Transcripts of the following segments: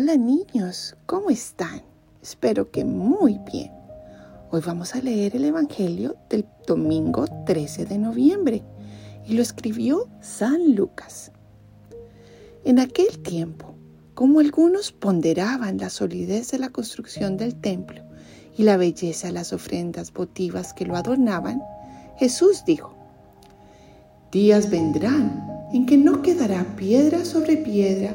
Hola niños, ¿cómo están? Espero que muy bien. Hoy vamos a leer el Evangelio del domingo 13 de noviembre y lo escribió San Lucas. En aquel tiempo, como algunos ponderaban la solidez de la construcción del templo y la belleza de las ofrendas votivas que lo adornaban, Jesús dijo, Días vendrán en que no quedará piedra sobre piedra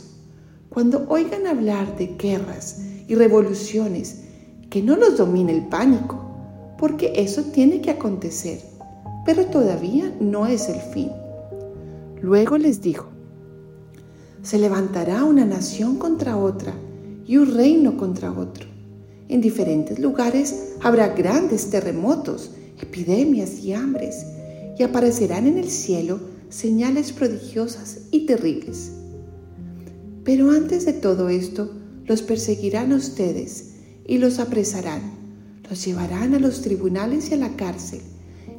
cuando oigan hablar de guerras y revoluciones, que no los domine el pánico, porque eso tiene que acontecer, pero todavía no es el fin. Luego les dijo, se levantará una nación contra otra y un reino contra otro. En diferentes lugares habrá grandes terremotos, epidemias y hambres, y aparecerán en el cielo señales prodigiosas y terribles pero antes de todo esto, los perseguirán a ustedes y los apresarán, los llevarán a los tribunales y a la cárcel,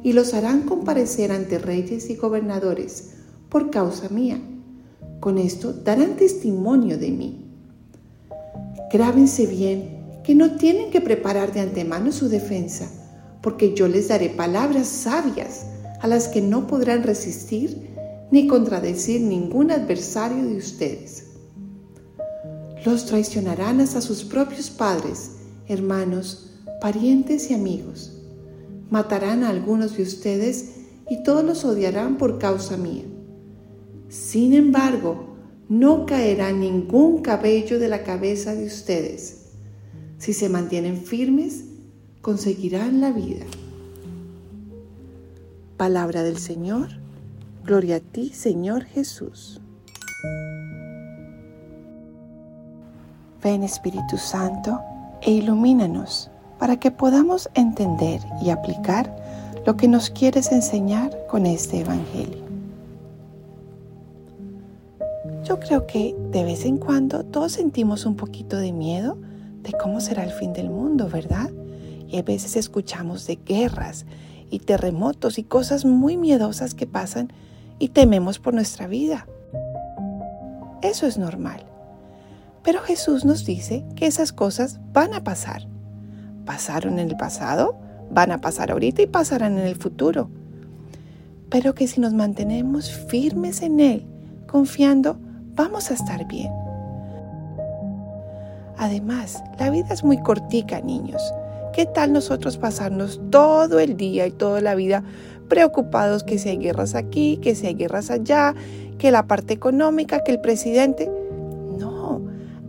y los harán comparecer ante reyes y gobernadores por causa mía. Con esto darán testimonio de mí. Grábense bien que no tienen que preparar de antemano su defensa, porque yo les daré palabras sabias a las que no podrán resistir ni contradecir ningún adversario de ustedes. Los traicionarán hasta sus propios padres, hermanos, parientes y amigos. Matarán a algunos de ustedes y todos los odiarán por causa mía. Sin embargo, no caerá ningún cabello de la cabeza de ustedes. Si se mantienen firmes, conseguirán la vida. Palabra del Señor. Gloria a ti, Señor Jesús. Ven Espíritu Santo e ilumínanos para que podamos entender y aplicar lo que nos quieres enseñar con este Evangelio. Yo creo que de vez en cuando todos sentimos un poquito de miedo de cómo será el fin del mundo, ¿verdad? Y a veces escuchamos de guerras y terremotos y cosas muy miedosas que pasan y tememos por nuestra vida. Eso es normal. Pero Jesús nos dice que esas cosas van a pasar. Pasaron en el pasado, van a pasar ahorita y pasarán en el futuro. Pero que si nos mantenemos firmes en Él, confiando, vamos a estar bien. Además, la vida es muy cortica, niños. ¿Qué tal nosotros pasarnos todo el día y toda la vida preocupados que si hay guerras aquí, que si hay guerras allá, que la parte económica, que el presidente?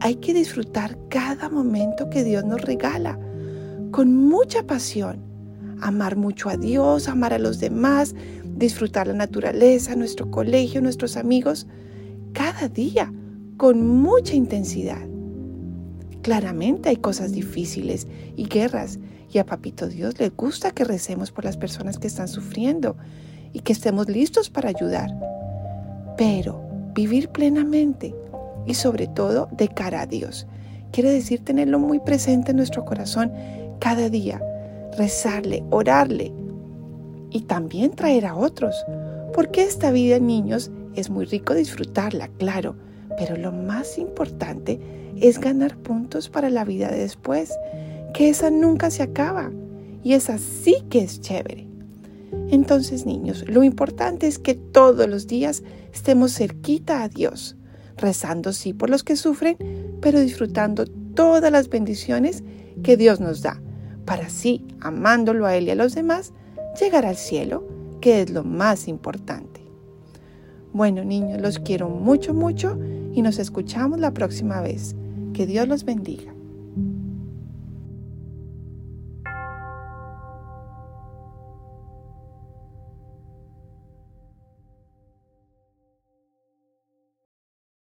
Hay que disfrutar cada momento que Dios nos regala con mucha pasión. Amar mucho a Dios, amar a los demás, disfrutar la naturaleza, nuestro colegio, nuestros amigos, cada día con mucha intensidad. Claramente hay cosas difíciles y guerras y a Papito Dios le gusta que recemos por las personas que están sufriendo y que estemos listos para ayudar. Pero vivir plenamente y sobre todo de cara a Dios. Quiere decir tenerlo muy presente en nuestro corazón cada día, rezarle, orarle y también traer a otros. Porque esta vida, niños, es muy rico disfrutarla, claro, pero lo más importante es ganar puntos para la vida de después, que esa nunca se acaba y esa sí que es chévere. Entonces, niños, lo importante es que todos los días estemos cerquita a Dios rezando sí por los que sufren, pero disfrutando todas las bendiciones que Dios nos da, para así, amándolo a Él y a los demás, llegar al cielo, que es lo más importante. Bueno, niños, los quiero mucho, mucho y nos escuchamos la próxima vez. Que Dios los bendiga.